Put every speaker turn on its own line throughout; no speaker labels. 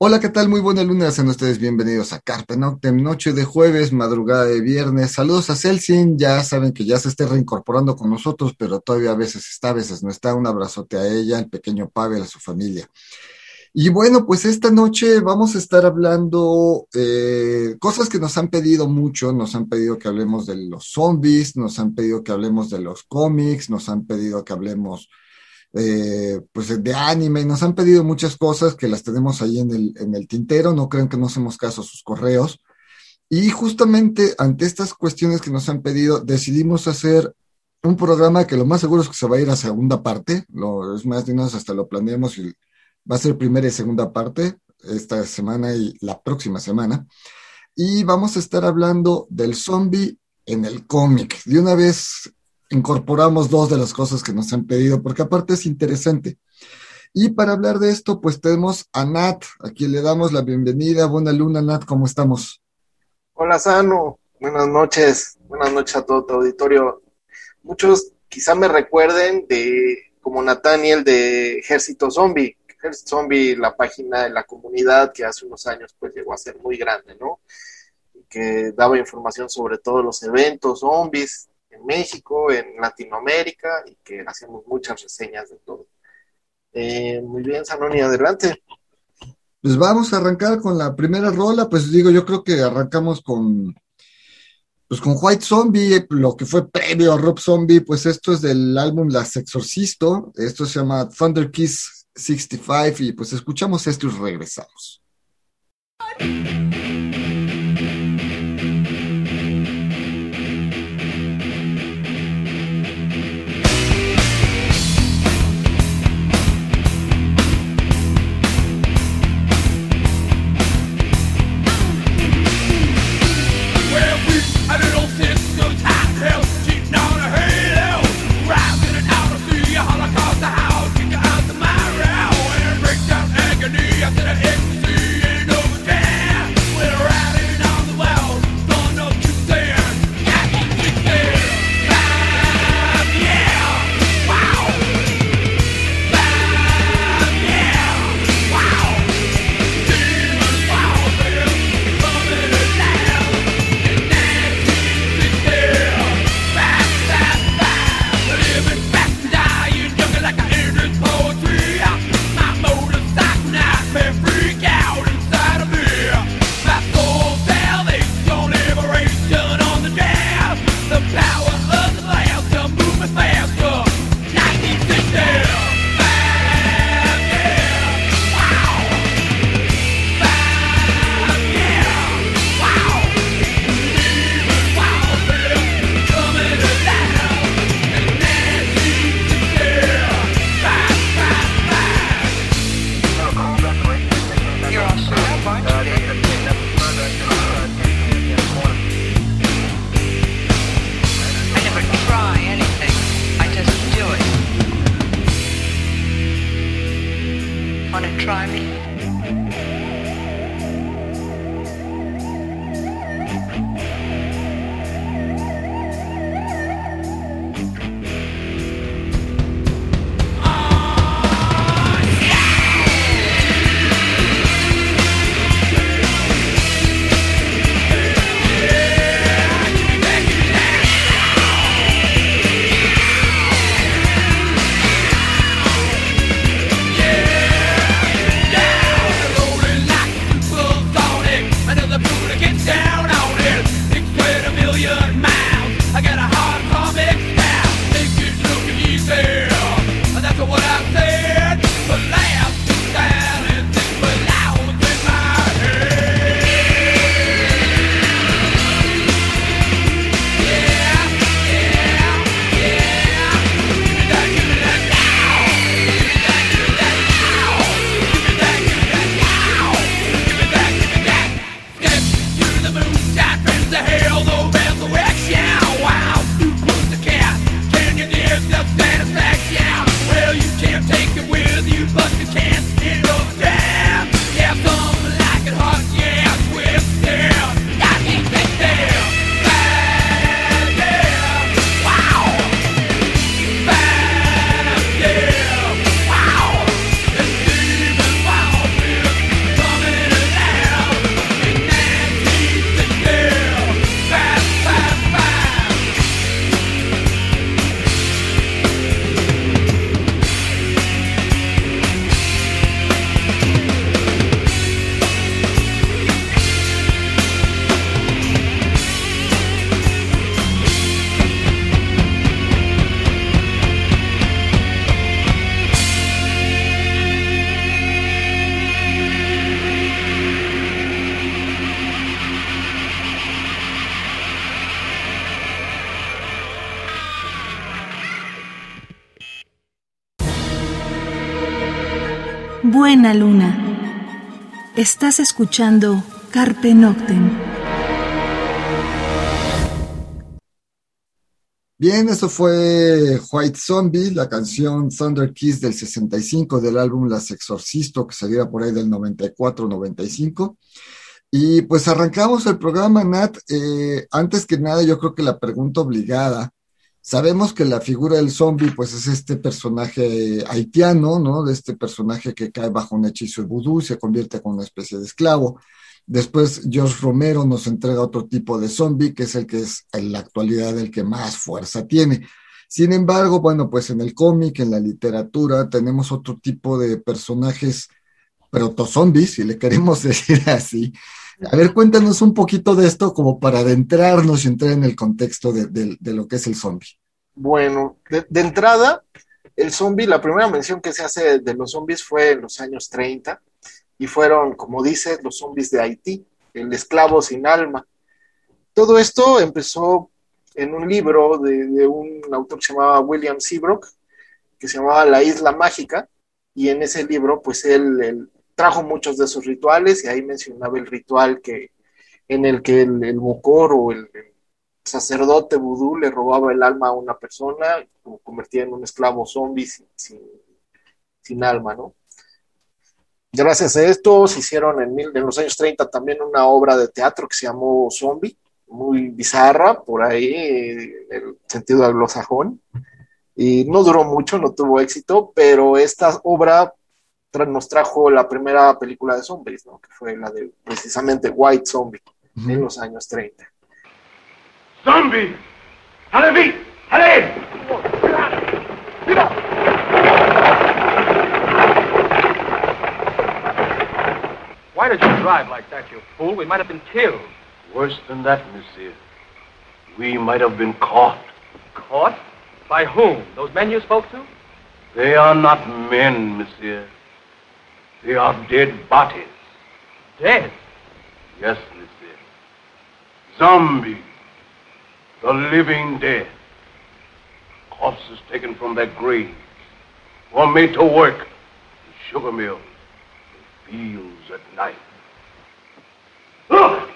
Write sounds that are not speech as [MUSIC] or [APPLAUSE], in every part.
Hola, ¿qué tal? Muy buena luna, sean ustedes bienvenidos a Carpe Noctem, noche de jueves, madrugada de viernes. Saludos a Celsin, ya saben que ya se esté reincorporando con nosotros, pero todavía a veces está, a veces no está. Un abrazote a ella, al pequeño Pavel, a su familia. Y bueno, pues esta noche vamos a estar hablando eh, cosas que nos han pedido mucho, nos han pedido que hablemos de los zombies, nos han pedido que hablemos de los cómics, nos han pedido que hablemos eh, pues de anime, nos han pedido muchas cosas que las tenemos ahí en el, en el tintero, no creen que no hacemos caso a sus correos. Y justamente ante estas cuestiones que nos han pedido, decidimos hacer un programa que lo más seguro es que se va a ir a segunda parte, lo, es más, menos hasta lo planeamos y va a ser primera y segunda parte esta semana y la próxima semana. Y vamos a estar hablando del zombie en el cómic. De una vez incorporamos dos de las cosas que nos han pedido, porque aparte es interesante. Y para hablar de esto, pues tenemos a Nat, a quien le damos la bienvenida. Buena luna, Nat, ¿cómo estamos?
Hola, Sano. Buenas noches. Buenas noches a todo tu auditorio. Muchos quizá me recuerden de como Nathaniel de Ejército Zombie. Ejército Zombie, la página de la comunidad que hace unos años pues llegó a ser muy grande, ¿no? que daba información sobre todos los eventos zombies en México, en Latinoamérica y que hacemos muchas reseñas de todo. Eh, muy bien, Sanoni, adelante.
Pues vamos a arrancar con la primera rola, pues digo, yo creo que arrancamos con, pues con White Zombie, lo que fue previo a Rob Zombie, pues esto es del álbum Las Exorcisto, esto se llama Thunder Kiss 65 y pues escuchamos esto y regresamos.
Estás escuchando Carpe Noctem.
Bien, eso fue White Zombie, la canción Thunder Kiss del 65 del álbum Las Exorcisto, que saliera por ahí del 94-95. Y pues arrancamos el programa, Nat. Eh, antes que nada, yo creo que la pregunta obligada. Sabemos que la figura del zombie, pues es este personaje haitiano, ¿no? De este personaje que cae bajo un hechizo de vudú y se convierte en una especie de esclavo. Después George Romero nos entrega otro tipo de zombie, que es el que es en la actualidad el que más fuerza tiene. Sin embargo, bueno, pues en el cómic, en la literatura, tenemos otro tipo de personajes protozombies, si le queremos [LAUGHS] decir así. A ver, cuéntanos un poquito de esto como para adentrarnos y entrar en el contexto de, lo que es el zombie.
Bueno, de, de, entrada, el zombie, la primera mención que se hace de los zombies fue en los años 30 y fueron, como dice, los zombies de Haití, el esclavo sin alma. Todo esto empezó en un libro de, un autor que se llamaba William Seabrook, que se llamaba La Isla Mágica, y en ese libro, pues él, trajo muchos de sus rituales, y ahí mencionaba el ritual que, en el que el, el o el, sacerdote vudú le robaba el alma a una persona, lo convertía en un esclavo zombie sin, alma, ¿no? Gracias a esto se hicieron en, en, los años 30 también una obra de teatro que se llamó Zombie, muy bizarra por ahí, en el sentido anglosajón, y no duró mucho, no tuvo éxito, pero esta obra nos trajo la primera película de zombies, ¿no? que fue la de precisamente White Zombie, en los años 30. ¡Zombie! ¡Ale, ¡Ale! ¡Mira!
Why did you drive like that, you fool? We might have been killed.
Worse than that, monsieur. We might have been caught.
Caught? By whom? Those men you spoke to?
They are not men, monsieur. They are dead bodies.
Dead?
Yes, monsieur. Zombies. The living dead. Corpses taken from their graves. Or made to work. The sugar mills. mill fields at night. Look!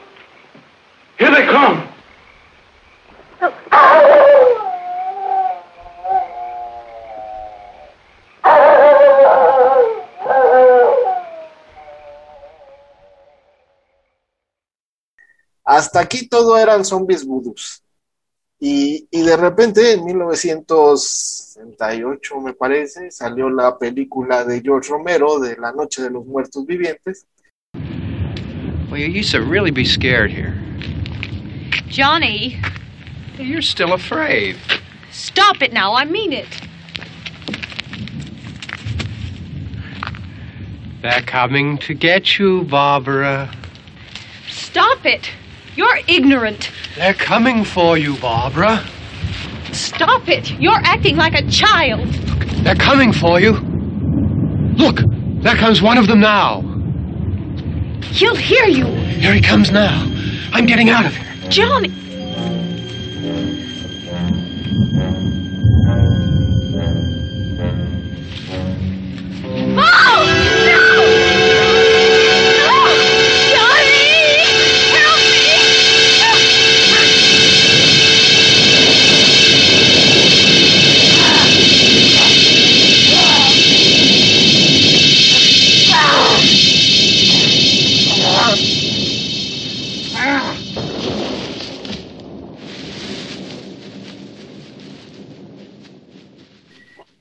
Here they come!
Hasta aquí todo eran zombies vudús. Y, y, de repente, en 1968, me parece, salió la película de George Romero de La Noche de los Muertos Vivientes.
Well, you used to really be scared here.
Johnny.
You're still afraid.
Stop it now, I mean it.
They're coming to get you, Barbara.
Stop it. You're ignorant.
They're coming for you, Barbara.
Stop it! You're acting like a child.
They're coming for you. Look, there comes one of them now.
He'll hear you.
Here he comes now. I'm getting out of here.
Johnny.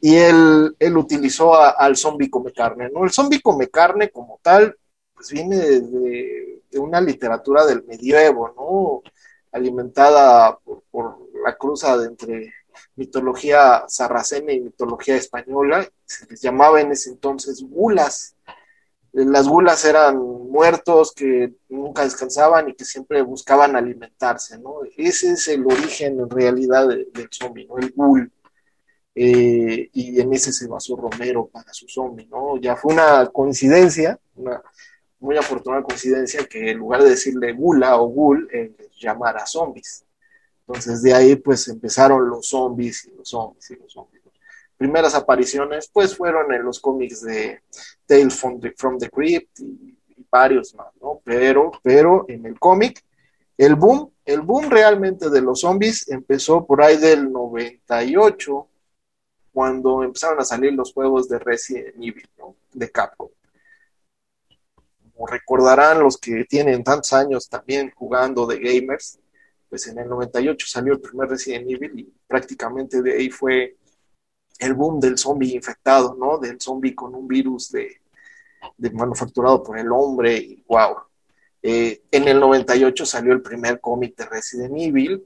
Y él, él utilizó al zombie come carne, ¿no? El zombie come carne como tal, pues viene de, una literatura del medievo, ¿no? Alimentada por, la cruza entre mitología sarracena y mitología española, se les llamaba en ese entonces gulas. Las gulas eran muertos que nunca descansaban y que siempre buscaban alimentarse, ¿no? Ese es el origen en realidad del zombie, ¿no? El gul. Eh, y en ese se basó Romero para su zombie, ¿no? Ya fue una coincidencia, una muy afortunada coincidencia que en lugar de decirle gula o gul, eh, llamara zombies. Entonces de ahí pues empezaron los zombies y los zombies y los zombies. primeras apariciones pues fueron en los cómics de Tale from the, from the Crypt y, varios más, ¿no? Pero, pero en el cómic, el boom, el boom realmente de los zombies empezó por ahí del 98, cuando empezaron a salir los juegos de Resident Evil, ¿no? De Capcom. Como recordarán los que tienen tantos años también jugando de gamers, pues en el 98 salió el primer Resident Evil y prácticamente de ahí fue el boom del zombie infectado, ¿no? Del zombie con un virus de, manufacturado por el hombre y wow. Eh, en el 98 salió el primer cómic de Resident Evil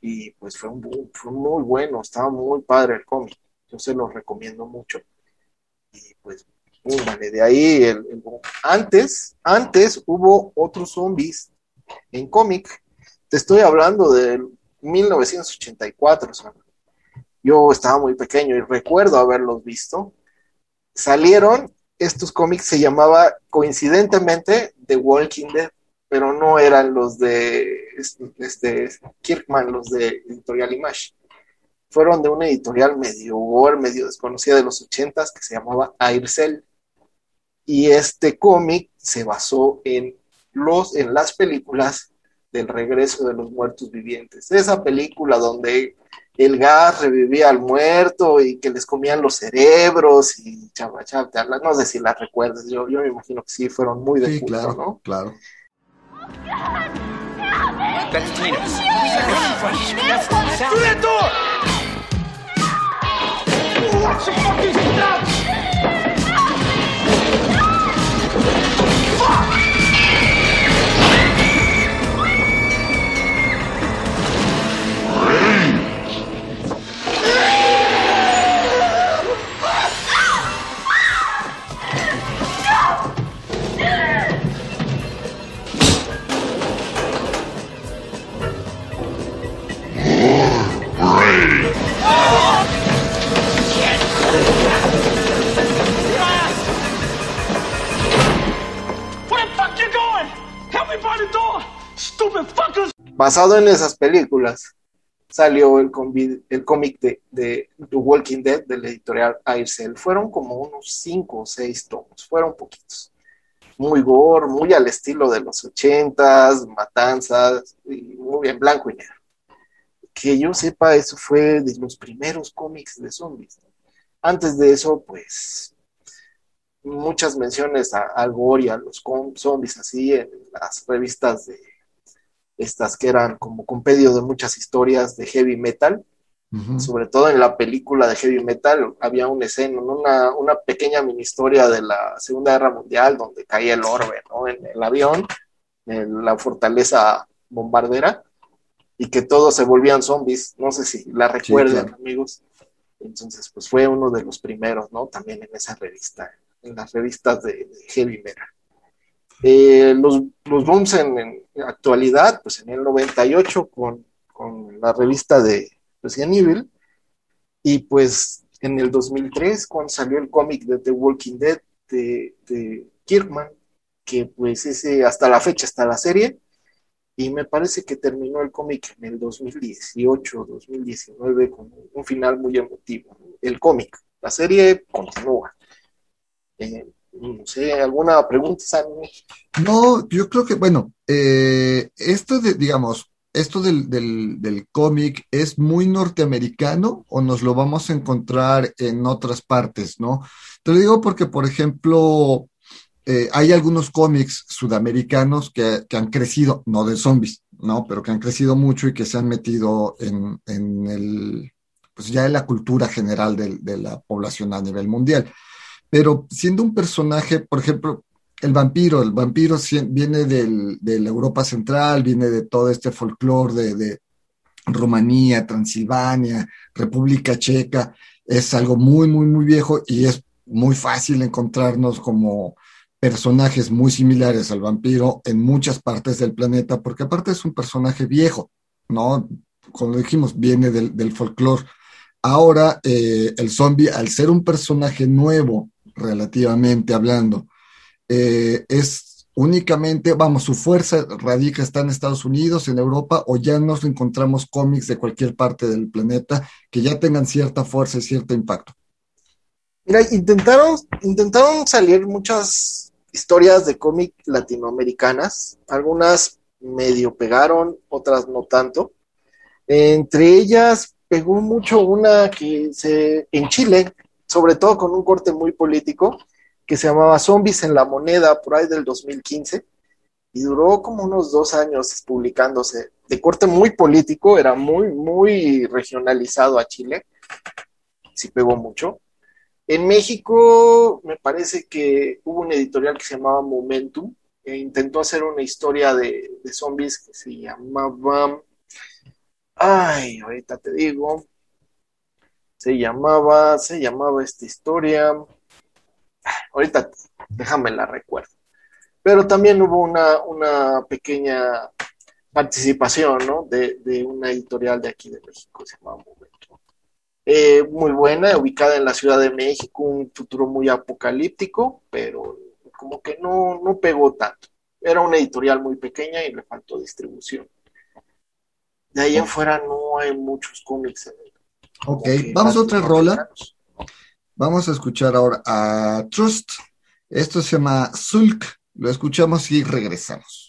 y pues fue un boom, fue muy bueno, estaba muy padre el cómic, yo se lo recomiendo mucho. Y pues, vale, de ahí el, boom. Antes, antes hubo otros zombies en cómic, te estoy hablando de 1984, ¿sabes? Yo estaba muy pequeño y recuerdo haberlos visto. Salieron, estos cómics se llamaba coincidentemente The Walking Dead, pero no eran los de este, Kirkman, los de Editorial Image. Fueron de una editorial medio gore, medio desconocida de los ochentas que se llamaba Aircel. Y este cómic se basó en, los, en las películas del regreso de los muertos vivientes. Esa película donde el gas revivía al muerto y que les comían los cerebros y chava, chava, no sé si las recuerdas, yo, yo me imagino que sí, fueron muy de
sí, claro, ¿no? Claro. watch the fucking steps! Fuck!
Basado en esas películas, salió el, el cómic de, The Walking Dead de la editorial Aircel. Fueron como unos cinco o seis tomos, fueron poquitos. Muy gore, muy al estilo de los ochentas, matanzas, muy bien, blanco y negro. Que yo sepa, eso fue de los primeros cómics de zombies. Antes de eso, pues, muchas menciones a, al gore y a los zombies así en las revistas de estas que eran como compendio de muchas historias de heavy metal, sobre todo en la película de heavy metal había una escena, una, una pequeña mini historia de la Segunda Guerra Mundial donde caía el orbe ¿no? en el avión, en la fortaleza bombardera, y que todos se volvían zombies, no sé si la recuerdan amigos. Entonces, pues fue uno de los primeros, ¿no? También en esa revista, en las revistas de heavy metal. Eh, los, los booms en, actualidad, pues en el 98 con, con la revista de Resident Evil, y pues en el 2003 cuando salió el cómic de The Walking Dead de, de, Kirkman, que pues ese hasta la fecha está la serie, y me parece que terminó el cómic en el 2018, 2019 con un final muy emotivo. El cómic, la serie continúa. Eh, no sé, ¿alguna pregunta,
No, yo creo que, bueno, eh, esto de, digamos, esto del, del, cómic es muy norteamericano o nos lo vamos a encontrar en otras partes, ¿no? Te lo digo porque, por ejemplo, eh, hay algunos cómics sudamericanos que, han crecido, no de zombies, ¿no? Pero que han crecido mucho y que se han metido en, en el, pues ya en la cultura general de la población a nivel mundial pero siendo un personaje, por ejemplo, el vampiro, el vampiro viene de la Europa Central, viene de todo este folclore de, de Rumanía, Transilvania, República Checa, es algo muy, muy, muy viejo y es muy fácil encontrarnos como personajes muy similares al vampiro en muchas partes del planeta, porque aparte es un personaje viejo, ¿no? Como dijimos, viene del, del folclore. Ahora, eh, el zombie, al ser un personaje nuevo relativamente hablando. Eh, es únicamente, vamos, su fuerza radica está en Estados Unidos, en Europa, o ya nos encontramos cómics de cualquier parte del planeta que ya tengan cierta fuerza y cierto impacto.
Mira, intentaron, intentaron salir muchas historias de cómic latinoamericanas, algunas medio pegaron, otras no tanto. Entre ellas pegó mucho una que se en Chile, sobre todo con un corte muy político, que se llamaba Zombies en la Moneda, por ahí del 2015, y duró como unos dos años publicándose. De corte muy político, era muy, muy regionalizado a Chile, sí pegó mucho. En México me parece que hubo un editorial que se llamaba Momentum, e intentó hacer una historia de, de zombies que se llamaba... Ay, ahorita te digo. Se llamaba, se llamaba esta historia. Ahorita déjame la recuerdo. Pero también hubo una, una pequeña participación, ¿no? De, de, una editorial de aquí de México, se llamaba Momento. Eh, muy buena, ubicada en la Ciudad de México, un futuro muy apocalíptico, pero como que no, no pegó tanto. Era una editorial muy pequeña y le faltó distribución. De ahí en fuera no hay muchos cómics. En
ok, vamos a otra rola. Vamos a escuchar ahora a Trust. Esto se llama Sulk. Lo escuchamos y regresamos.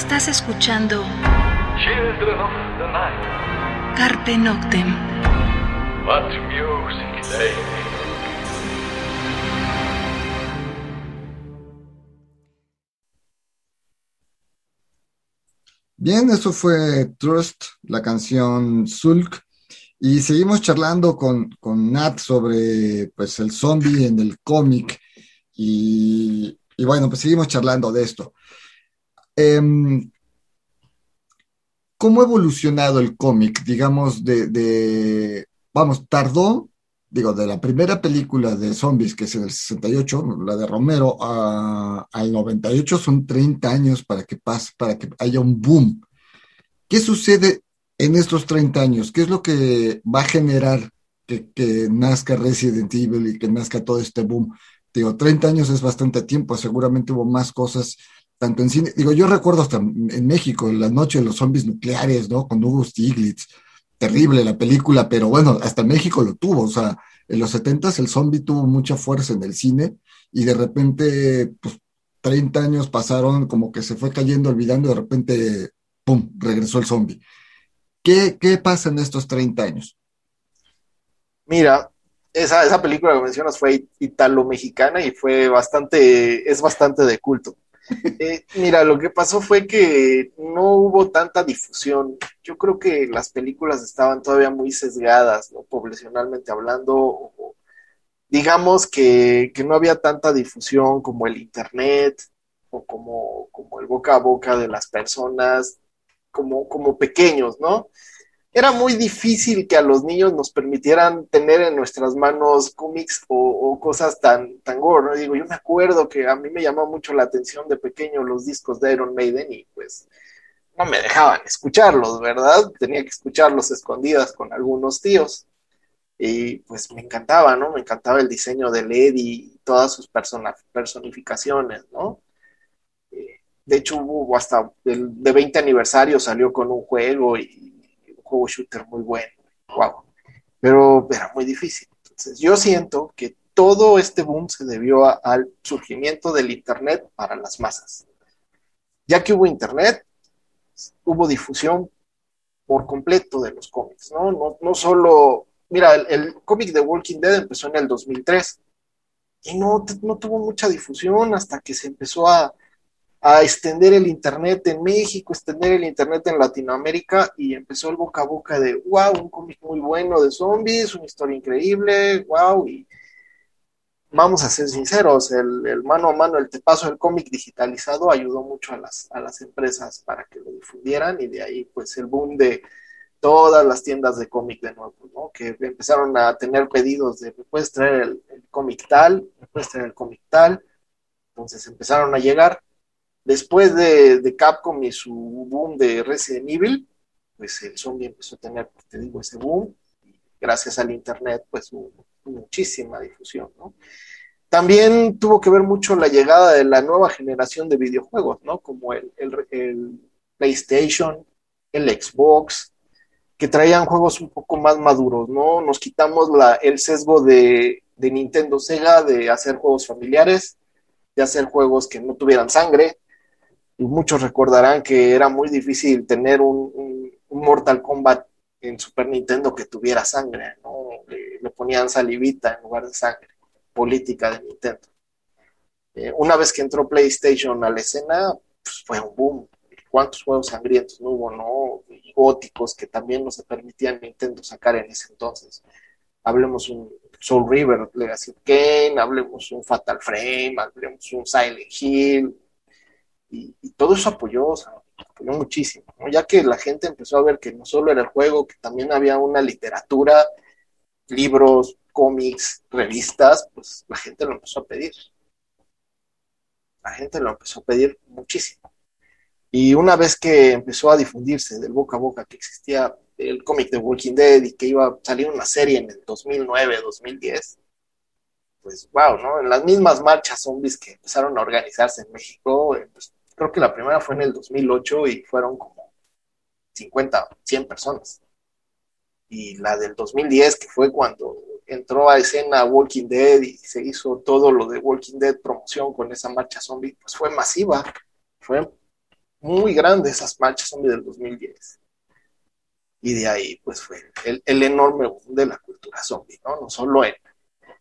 Estás escuchando
Children of the Night.
Carpe Noctem.
What music they.
Bien, eso fue Trust, la canción Zulk. Y seguimos charlando con, con Nat sobre pues, el zombie en el cómic. Y, y bueno, pues seguimos charlando de esto. Em, ¿Cómo ha evolucionado el cómic? Digamos, de, vamos, tardó, digo, de la primera película de zombies, que es el 68, la de Romero, a- al 98 son 30 años para que pase, para que haya un boom. ¿Qué sucede en estos 30 años? ¿Qué es lo que va a generar que nazca Resident Evil y que nazca todo este boom? Digo, 30 años es bastante tiempo, seguramente hubo más cosas, tanto en cine, digo, yo recuerdo hasta en México, la noche de los zombies nucleares, ¿no? Con Hugo Stiglitz, terrible la película, pero bueno, hasta México lo tuvo, o sea, en los 70 el zombie tuvo mucha fuerza en el cine y de repente, pues 30 años pasaron, como que se fue cayendo, olvidando, y de repente, ¡pum!, regresó el zombie. ¿Qué, qué pasa en estos 30 años?
Mira, esa, esa película que mencionas fue italo-mexicana y fue bastante, es bastante de culto. Eh, mira, lo que pasó fue que no hubo tanta difusión. Yo creo que las películas estaban todavía muy sesgadas. Poblacionalmente hablando, o- digamos que, que no había tanta difusión como el internet o como, como el boca a boca de las personas, como, como pequeños, ¿no? Era muy difícil que a los niños nos permitieran tener en nuestras manos cómics o, cosas tan, tan gore, ¿no? Digo, yo me acuerdo que a mí me llamó mucho la atención de pequeño los discos de Iron Maiden y pues no me dejaban escucharlos, ¿verdad? Tenía que escucharlos escondidas con algunos tíos. Y pues me encantaba, ¿no? Me encantaba el diseño de Lady y todas sus personificaciones, ¿no? Eh, De hecho, hubo hasta el de 20 aniversario salió con un juego y juego shooter muy bueno. Wow. Pero era muy difícil. Entonces, yo siento que todo este boom se debió al surgimiento del Internet para las masas. Ya que hubo Internet, hubo difusión por completo de los cómics, ¿no? No, no solo, mira, el, el cómic de Walking Dead empezó en el 2003 y no, no tuvo mucha difusión hasta que se empezó a, a extender el Internet en México, extender el Internet en Latinoamérica y empezó el boca a boca de, wow, un cómic muy bueno de zombies, una historia increíble, wow, y vamos a ser sinceros, el, mano a mano, el te paso del cómic digitalizado ayudó mucho a las, a las empresas para que lo difundieran y de ahí pues el boom de todas las tiendas de cómic de nuevo, ¿no? Que empezaron a tener pedidos de, me puedes traer el, el cómic tal, me puedes traer el cómic tal, entonces empezaron a llegar. Después de, de Capcom y su boom de Resident Evil, pues el zombie empezó a tener, te digo, ese boom, y gracias al internet pues hubo muchísima difusión. También tuvo que ver mucho la llegada de la nueva generación de videojuegos, ¿no? Como el, el, el PlayStation, el Xbox, que traían juegos un poco más maduros, ¿no? Nos quitamos la, el sesgo de, de Nintendo Sega de hacer juegos familiares, de hacer juegos que no tuvieran sangre, y muchos recordarán que era muy difícil tener un, un, Mortal Kombat en Super Nintendo que tuviera sangre, ¿no? Le, ponían salivita en lugar de sangre, política de Nintendo. Eh, una vez que entró PlayStation a la escena, pues fue un boom. ¿Cuántos juegos sangrientos no hubo, no? Y góticos que también no se permitían Nintendo sacar en ese entonces. Hablemos un Soul River, Legacy Kane, hablemos un Fatal Frame, hablemos un Silent Hill, y, todo eso apoyó, o sea, apoyó muchísimo, ya que la gente empezó a ver que no solo era el juego, que también había una literatura, libros, cómics, revistas, pues la gente lo empezó a pedir. La gente lo empezó a pedir muchísimo. Y una vez que empezó a difundirse del boca a boca que existía el cómic de Walking Dead y que iba a salir una serie en el 2009, 2010, pues wow, ¿no? En las mismas marchas zombies que empezaron a organizarse en México, pues, creo que la primera fue en el 2008 y fueron como 50, 100 personas. Y la del 2010, que fue cuando entró a escena Walking Dead y se hizo todo lo de Walking Dead promoción con esa marcha zombie, pues fue masiva, fue muy grande esas marchas zombie del 2010. Y de ahí, pues fue el, el enorme boom de la cultura zombie, ¿no? No solo en,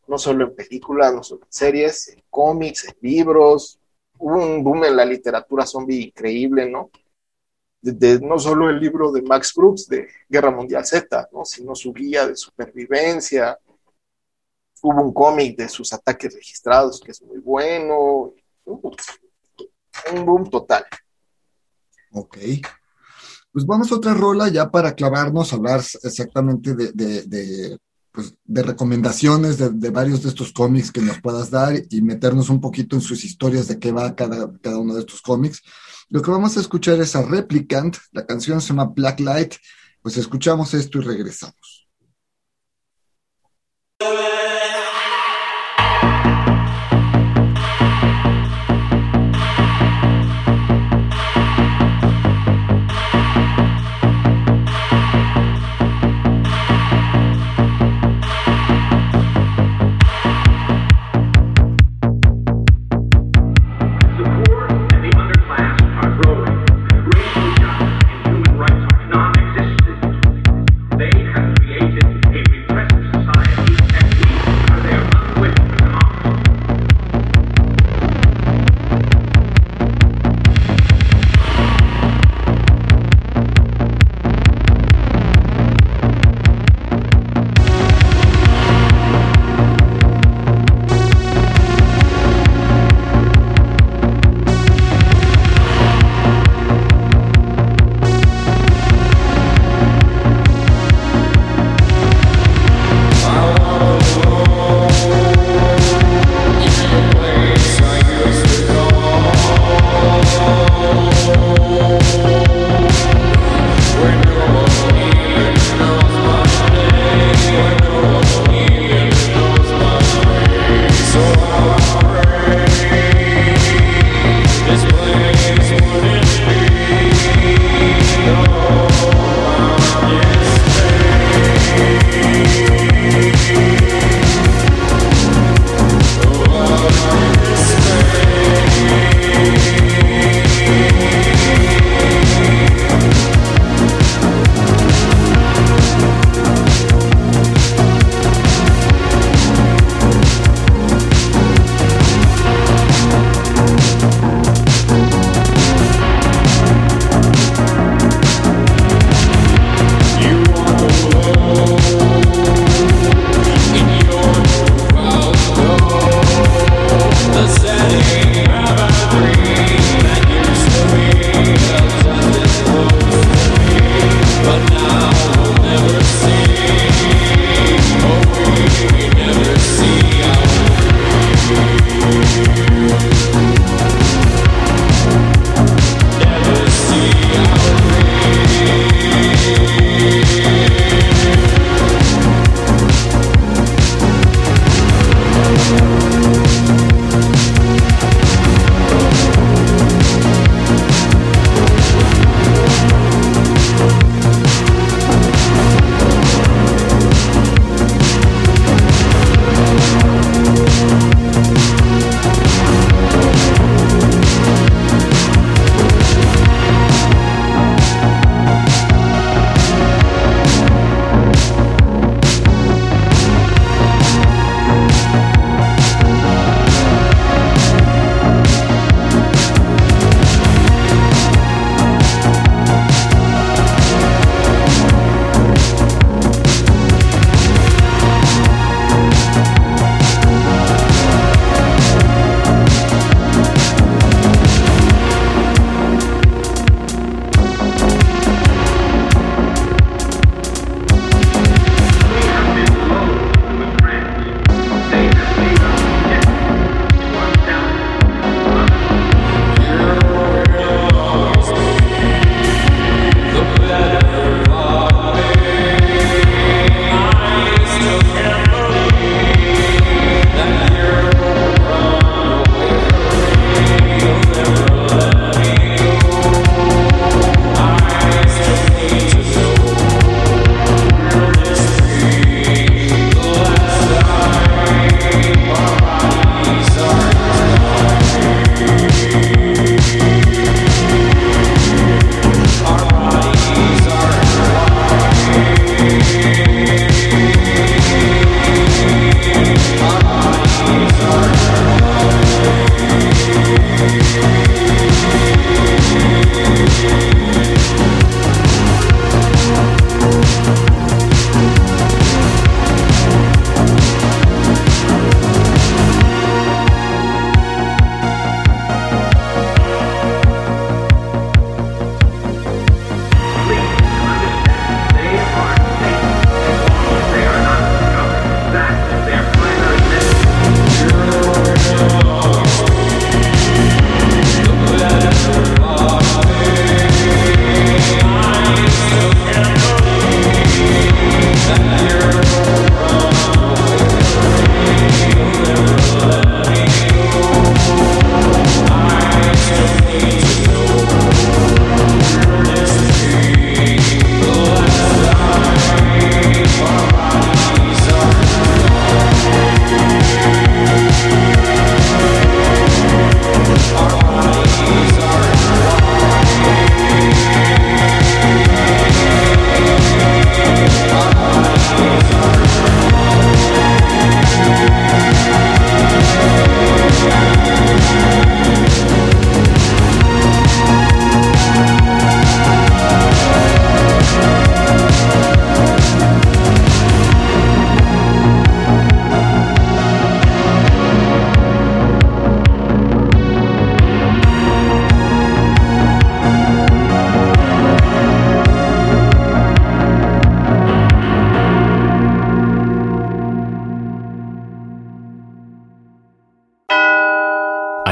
no solo en películas, no solo en series, en cómics, en libros. Hubo un boom en la literatura zombie increíble, ¿no? De, no solo el libro de Max Brooks de Guerra Mundial Z, ¿no? sino su guía de supervivencia. Hubo un cómic de sus ataques registrados que es muy bueno. Un boom total.
Ok. Pues vamos a otra rola ya para clavarnos, hablar exactamente de, de, pues, de recomendaciones de, varios de estos cómics que nos puedas dar y meternos un poquito en sus historias de qué va cada, cada uno de estos cómics. Lo que vamos a escuchar es a Replicant, la canción se llama Black Light, pues escuchamos esto y regresamos.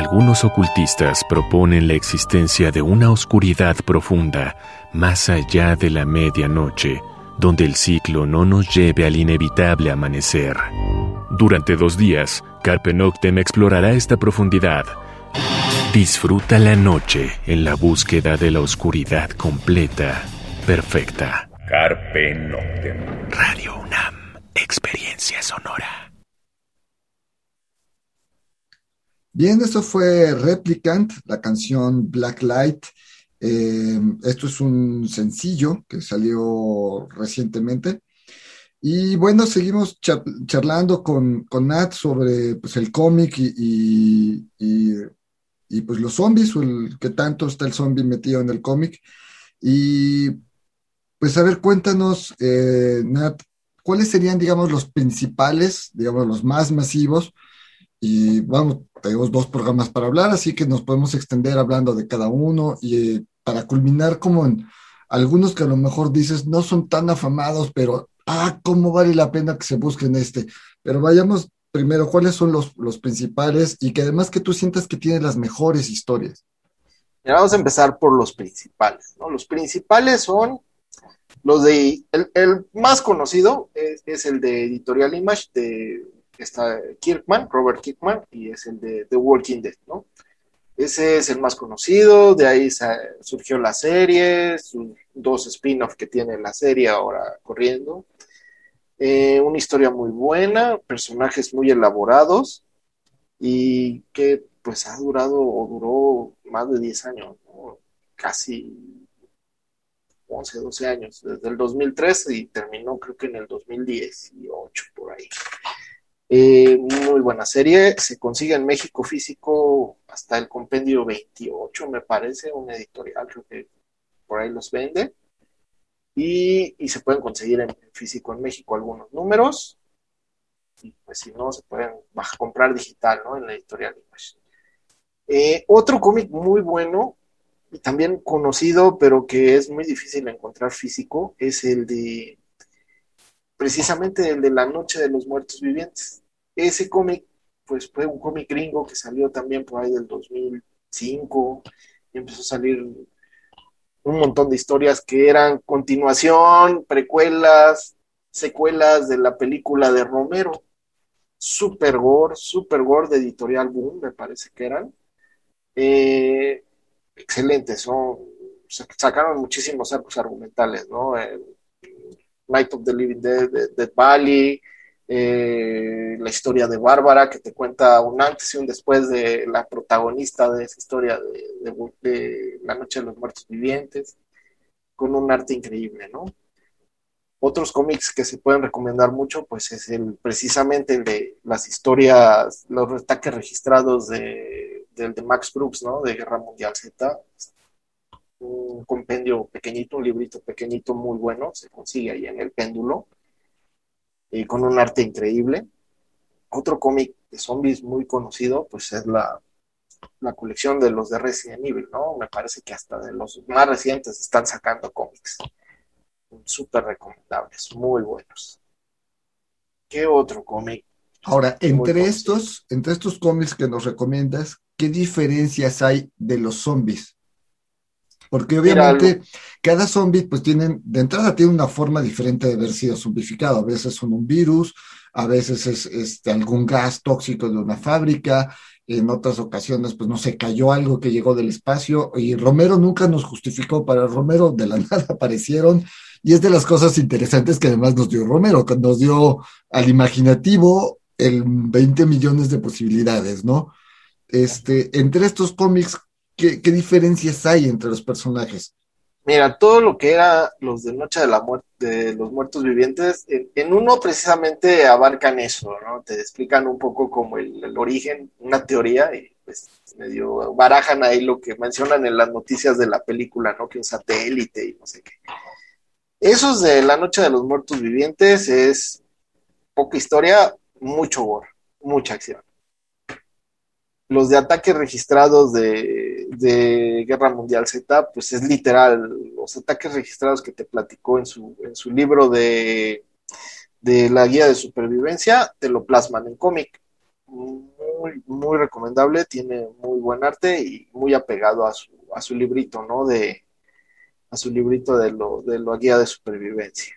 Algunos ocultistas proponen la existencia de una oscuridad profunda más allá de la medianoche, donde el ciclo no nos lleve al inevitable amanecer. Durante dos días, Carpe Noctem explorará esta profundidad. Disfruta la noche en la búsqueda de la oscuridad completa, perfecta.
Carpe Noctem.
Radio UNAM, experiencia sonora.
Bien, esto fue Replicant, la canción Black Light. Eh, esto es un sencillo que salió recientemente. Y bueno, seguimos charlando con, con, Nat sobre pues, el cómic y, y, pues los zombies, o el que tanto está el zombie metido en el cómic. Y pues a ver, cuéntanos, eh, Nat, ¿cuáles serían, digamos, los principales, digamos, los más masivos? Y vamos, tenemos dos programas para hablar, así que nos podemos extender hablando de cada uno y eh, para culminar como en algunos que a lo mejor dices no son tan afamados, pero ah, cómo vale la pena que se busquen este. Pero vayamos primero, ¿cuáles son los, los principales y que además que tú sientas que tienen las mejores historias?
vamos a empezar por los principales, ¿no? Los principales son los de, el, más conocido es, el de Editorial Image de está Kirkman, Robert Kirkman, y es el de The Walking Dead, ¿no? Ese es el más conocido, de ahí surgió la serie, sus dos spin-offs que tiene la serie ahora corriendo. Eh, una historia muy buena, personajes muy elaborados y que pues ha durado o duró más de 10 años, casi 11, 12 años, desde el 2013 y terminó creo que en el 2018 por ahí. Eh, muy buena serie. Se consigue en México físico hasta el compendio 28, me parece, un editorial, creo que por ahí los vende. Y, se pueden conseguir en, físico en México algunos números. Y pues si no, se pueden comprar digital, ¿no? En la editorial eh, otro cómic muy bueno y también conocido, pero que es muy difícil encontrar físico, es el de precisamente el de La Noche de los Muertos Vivientes. Ese cómic, pues fue un cómic gringo que salió también por ahí del 2005 y empezó a salir un montón de historias que eran continuación, precuelas, secuelas de la película de Romero. Super gore, super gore de Editorial Boom, me parece que eran. Eh, excelentes, son, sacaron muchísimos arcos argumentales, ¿no? Night of the Living Dead, Dead Valley, eh, la historia de Bárbara, que te cuenta un antes y un después de la protagonista de esa historia de, La Noche de los Muertos Vivientes, con un arte increíble, ¿no? Otros cómics que se pueden recomendar mucho, pues es el precisamente el de las historias, los ataques registrados de, del de Max Brooks, ¿no? De Guerra Mundial Z. un compendio pequeñito, un librito pequeñito muy bueno, se consigue ahí en el péndulo, y con un arte increíble. Otro cómic de zombies muy conocido, pues es la, la colección de los de Resident Evil, ¿no? Me parece que hasta de los más recientes están sacando cómics. Súper recomendables, muy buenos. ¿Qué otro cómic?
Ahora, entre estos, entre estos cómics que nos recomiendas, ¿qué diferencias hay de los zombies? Porque obviamente cada zombie, pues tienen, de entrada tiene una forma diferente de haber sido zombificado. A veces son un virus, a veces es este, algún gas tóxico de una fábrica, en otras ocasiones, pues no sé, cayó algo que llegó del espacio y Romero nunca nos justificó. Para Romero de la [LAUGHS] nada aparecieron y es de las cosas interesantes que además nos dio Romero, que nos dio al imaginativo el 20 millones de posibilidades, ¿no? Este, entre estos cómics, ¿qué, diferencias hay entre los personajes?
Mira, todo lo que era los de Noche de la Muerte, los Muertos Vivientes, en, uno precisamente abarcan eso, ¿no? Te explican un poco como el, el, origen, una teoría, y pues medio barajan ahí lo que mencionan en las noticias de la película, ¿no? Que un satélite y no sé qué. Esos de La Noche de los Muertos Vivientes es poca historia, mucho gore, mucha acción los de ataques registrados de, Guerra Mundial Z, pues es literal, los ataques registrados que te platicó en su, en su libro de, de la guía de supervivencia, te lo plasman en cómic. Muy, muy recomendable, tiene muy buen arte y muy apegado a su, a su librito, ¿no? De, a su librito de, lo, de la guía de supervivencia.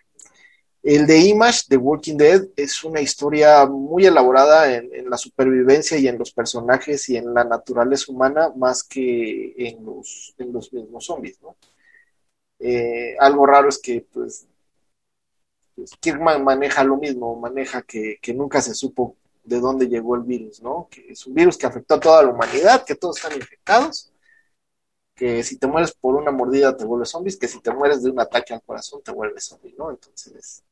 El de Image, The Walking Dead, es una historia muy elaborada en, la supervivencia y en los personajes y en la naturaleza humana más que en los, en los mismos zombies, ¿no? Eh, algo raro es que, pues, pues Kirkman maneja lo mismo, maneja que, que, nunca se supo de dónde llegó el virus, ¿no? Que es un virus que afectó a toda la humanidad, que todos están infectados, que si te mueres por una mordida te vuelves zombies, que si te mueres de un ataque al corazón te vuelves zombie, ¿no? Entonces,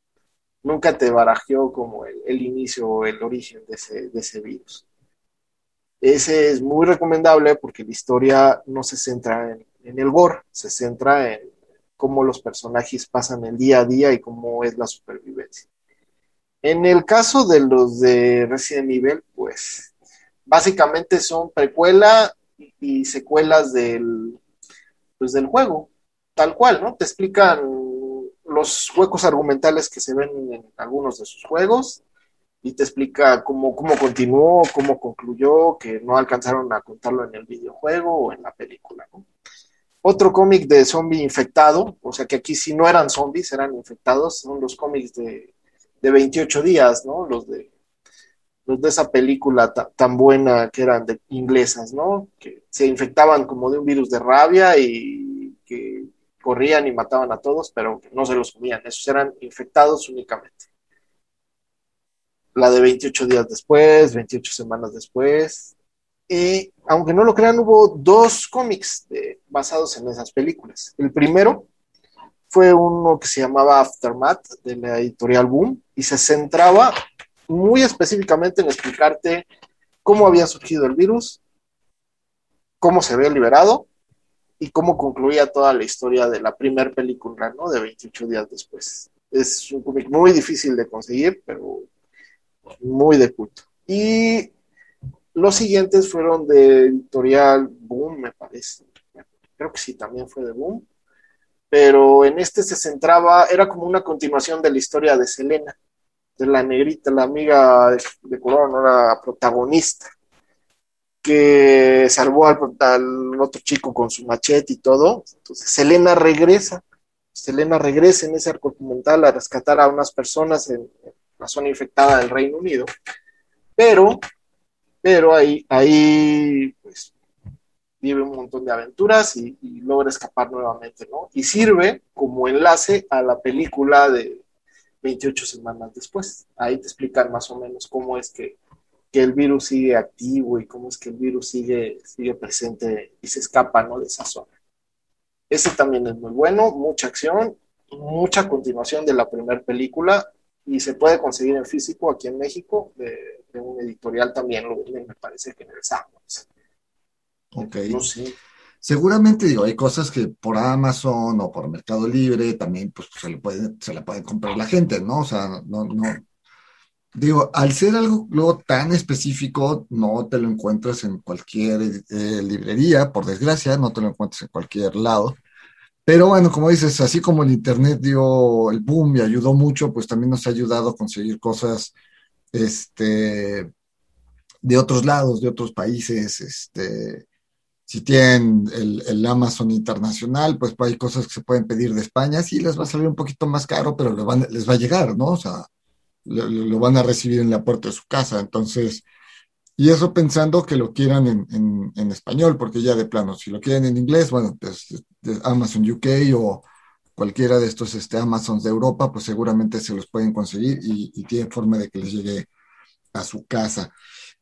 nunca te barajeó como el, inicio o el origen de ese, virus. Ese es muy recomendable porque la historia no se centra en, el gore, se centra en cómo los personajes pasan el día a día y cómo es la supervivencia. En el caso de los de Resident Evil, pues básicamente son precuela y, secuelas del, pues, del juego, tal cual, ¿no? Te explican los huecos argumentales que se ven en algunos de sus juegos y te explica cómo, cómo continuó, cómo concluyó, que no alcanzaron a contarlo en el videojuego o en la película. Otro cómic de zombie infectado, o sea que aquí si no eran zombies, eran infectados, son los cómics de, de 28 días, ¿no? Los de, los de esa película tan buena que eran de inglesas, ¿no? Que se infectaban como de un virus de rabia y que corrían y mataban a todos, pero no se los comían, esos eran infectados únicamente. La de 28 días después, 28 semanas después. Y aunque no lo crean, hubo dos cómics basados en esas películas. El primero fue uno que se llamaba Aftermath de la editorial Boom y se centraba muy específicamente en explicarte cómo había surgido el virus, cómo se había liberado y cómo concluía toda la historia de la primera película, ¿no? De 28 días después. Es un cómic muy difícil de conseguir, pero muy de culto. Y los siguientes fueron de editorial Boom, me parece. Creo que sí, también fue de Boom. Pero en este se centraba, era como una continuación de la historia de Selena, de la negrita, la amiga de, color, no era protagonista que salvó al, otro chico con su machete y todo. Entonces, Selena regresa. Selena regresa en ese arco documental a rescatar a unas personas en, la zona infectada del Reino Unido. Pero, pero ahí, ahí pues, vive un montón de aventuras y, y, logra escapar nuevamente, ¿no? Y sirve como enlace a la película de 28 semanas después. Ahí te explican más o menos cómo es que que el virus sigue activo y cómo es que el virus sigue, sigue presente y se escapa ¿no? de esa zona. Ese también es muy bueno, mucha acción, mucha continuación de la primera película y se puede conseguir en físico aquí en México, de, un editorial también lo venden, me parece que en el Sandbox.
Ok. Seguramente, digo, hay cosas que por Amazon o por Mercado Libre también, pues, se, le puede, se la puede comprar la gente, ¿no? O sea, no, no. Digo, al ser algo luego tan específico, no te lo encuentras en cualquier eh, librería, por desgracia, no te lo encuentras en cualquier lado. Pero bueno, como dices, así como el Internet dio el boom y ayudó mucho, pues también nos ha ayudado a conseguir cosas este, de otros lados, de otros países, este, si tienen el, Amazon internacional, pues hay cosas que se pueden pedir de España, sí les va a salir un poquito más caro, pero les va a llegar, ¿no? O sea, lo, van a recibir en la puerta de su casa. Entonces, y eso pensando que lo quieran en, español, porque ya de plano, si lo quieren en inglés, bueno, pues Amazon UK o cualquiera de estos este, Amazons de Europa, pues seguramente se los pueden conseguir y, tienen forma de que les llegue a su casa.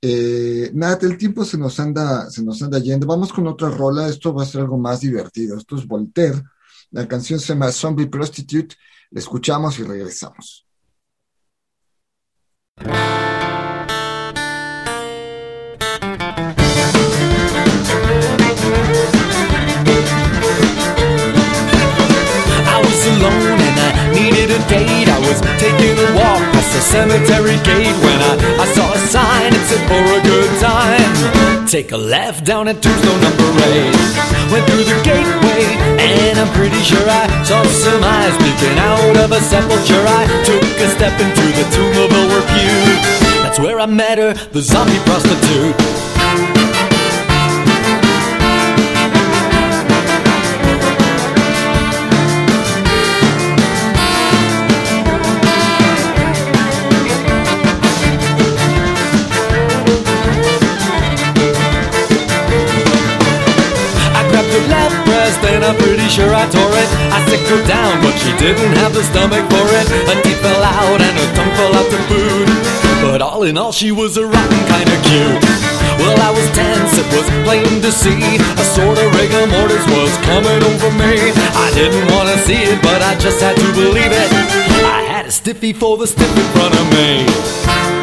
Eh, nada, el tiempo se nos anda, se nos anda yendo. Vamos con otra rola. Esto va a ser algo más divertido. Esto es Voltaire. La canción se llama Zombie Prostitute. La escuchamos y regresamos.
I was taking a walk past the cemetery gate when I, I saw a sign that said for a good time. Take a left down at tombstone number eight. Went through the gateway and I'm pretty sure I saw some eyes peeking out of a sepulchre. I took a step into the tomb of a repute. That's where I met her, the zombie prostitute. Pretty sure I tore it. I sicked her down, but she didn't have the stomach for it. Her teeth fell out and her tongue fell out to food. But all in all, she was a rotten kind of cute. Well, I was tense, it was plain to see. A sort of rigor mortis was coming over me. I didn't want to see it, but I just had to believe it. I had a stiffy for the stiff in front of me.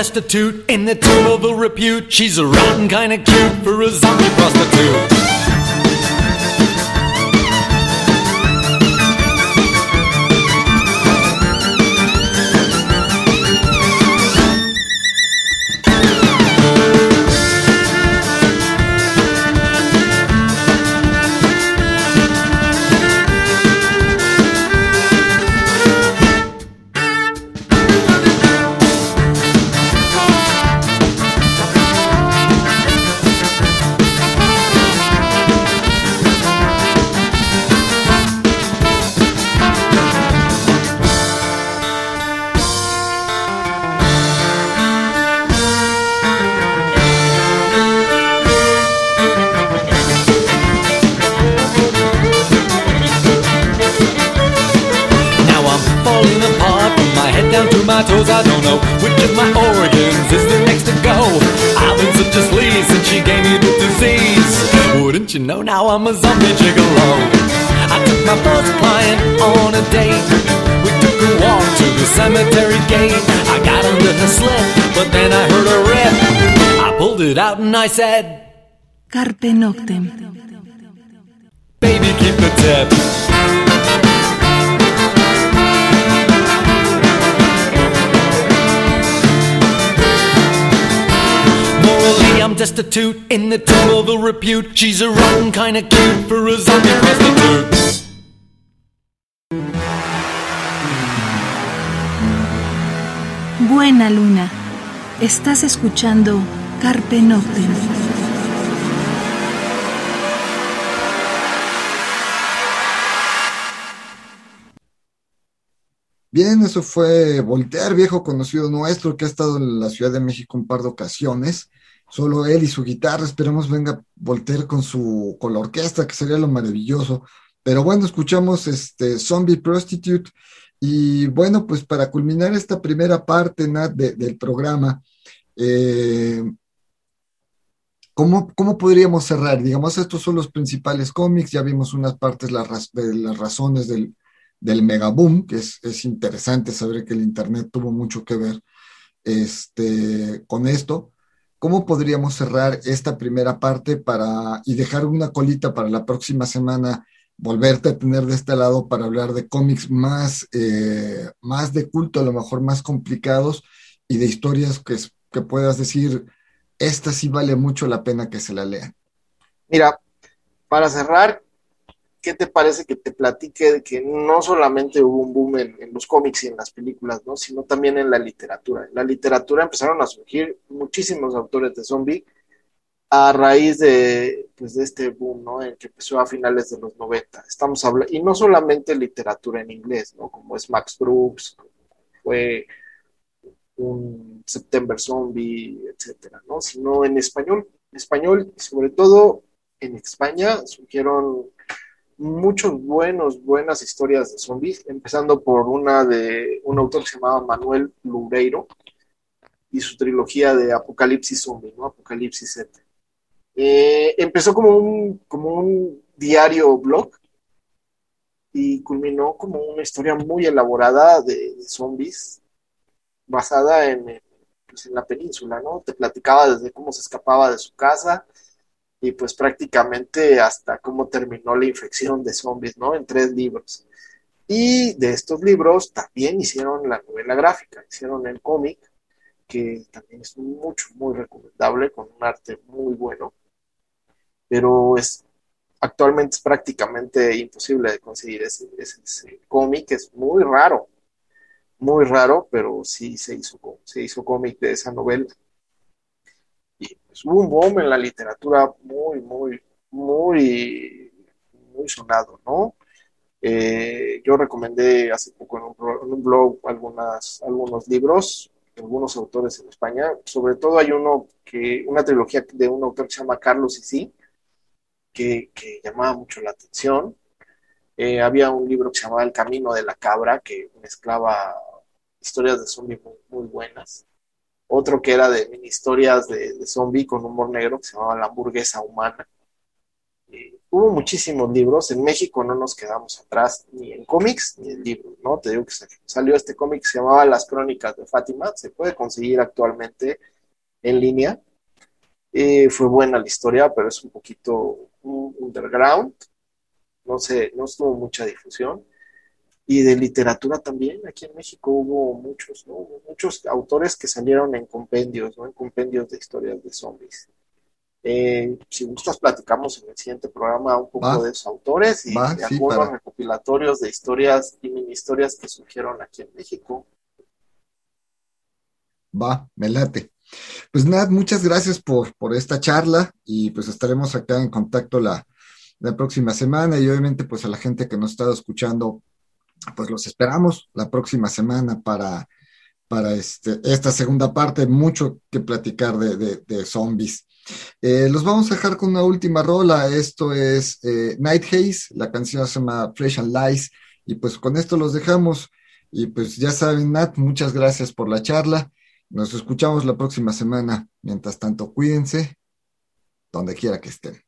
Destitute in the tomb of a repute. She's a rotten kind of cute for a zombie prostitute. I'm a zombie gigolo. I took my first client on a date. We took a walk to the cemetery gate. I got under her slip, but then I heard a rip. I pulled it out and I said,
Carpe Noctem.
Baby, keep the tip. Destitute in the tomb of a repute. She's a rotten kind of cute for a zombie prostitute.
Buena luna, estás escuchando Carpe Noctem.
Bien, eso fue Voltear, viejo conocido nuestro, que ha estado en la Ciudad de México un par de ocasiones solo él y su guitarra, esperemos venga Voltaire con su con la orquesta, que sería lo maravilloso. Pero bueno, escuchamos este Zombie Prostitute y bueno, pues para culminar esta primera parte Nat, del programa, Eh, ¿cómo, ¿cómo, podríamos cerrar? Digamos, estos son los principales cómics, ya vimos unas partes de las razones del, del megaboom, que es, es, interesante saber que el Internet tuvo mucho que ver este, con esto. ¿Cómo podríamos cerrar esta primera parte para, y dejar una colita para la próxima semana, volverte a tener de este lado para hablar de cómics más, eh, más de culto, a lo mejor más complicados y de historias que, que puedas decir, esta sí vale mucho la pena que se la lean?
Mira, para cerrar, ¿qué te parece que te platique de que no solamente hubo un boom en, los cómics y en las películas, ¿no? sino también en la literatura? En la literatura empezaron a surgir muchísimos autores de zombie a raíz de, pues, de este boom, ¿no? En que empezó a finales de los 90. Estamos hablando, y no solamente literatura en inglés, ¿no? Como es Max Brooks, fue un September Zombie, etcétera, ¿no? Sino en español. En español, sobre todo en España, surgieron muchos buenos, buenas historias de zombies, empezando por una de un autor que se llamaba Manuel Loureiro y su trilogía de Apocalipsis Zombie, ¿no? Apocalipsis Z. Eh, empezó como un, como un diario blog y culminó como una historia muy elaborada de, zombies basada en, pues en la península, ¿no? Te platicaba desde cómo se escapaba de su casa, y pues prácticamente hasta cómo terminó la infección de zombies, ¿no? En tres libros. Y de estos libros también hicieron la novela gráfica, hicieron el cómic, que también es mucho, muy recomendable, con un arte muy bueno, pero es actualmente es prácticamente imposible de conseguir ese, ese, cómic, es muy raro, muy raro, pero sí se hizo, se hizo cómic de esa novela pues, hubo un boom en la literatura muy, muy, muy, muy sonado, ¿no? Eh, yo recomendé hace poco en un, blog algunas, algunos libros, algunos autores en España, sobre todo hay uno que, una trilogía de un autor que se llama Carlos Isí, que, que llamaba mucho la atención. Eh, había un libro que se llamaba El Camino de la Cabra, que mezclaba historias de zombies muy buenas otro que era de mini historias de, zombie con humor negro que se llamaba La hamburguesa humana. hubo muchísimos libros, en México no nos quedamos atrás ni en cómics ni en libros, ¿no? Te digo que salió este cómic que se llamaba Las Crónicas de Fátima, se puede conseguir actualmente en línea. Eh, fue buena la historia, pero es un poquito underground, no sé, no estuvo mucha difusión y de literatura también. Aquí en México hubo muchos, ¿no? muchos autores que salieron en compendios, ¿no? En compendios de historias de zombies. Eh, si gustas, platicamos en el siguiente programa un poco de esos autores y de algunos recopilatorios de historias y mini historias que surgieron aquí en México.
Va, me late. Pues nada, muchas gracias por, por esta charla y pues estaremos acá en contacto la, la próxima semana y obviamente pues a la gente que nos está escuchando pues los esperamos la próxima semana para, para este, esta segunda parte, mucho que platicar de, zombies. Eh, los vamos a dejar con una última rola, esto es eh, Night Haze, la canción se llama Fresh and Lies, y pues con esto los dejamos, y pues ya saben, Nat, muchas gracias por la charla, nos escuchamos la próxima semana, mientras tanto, cuídense, donde quiera que estén.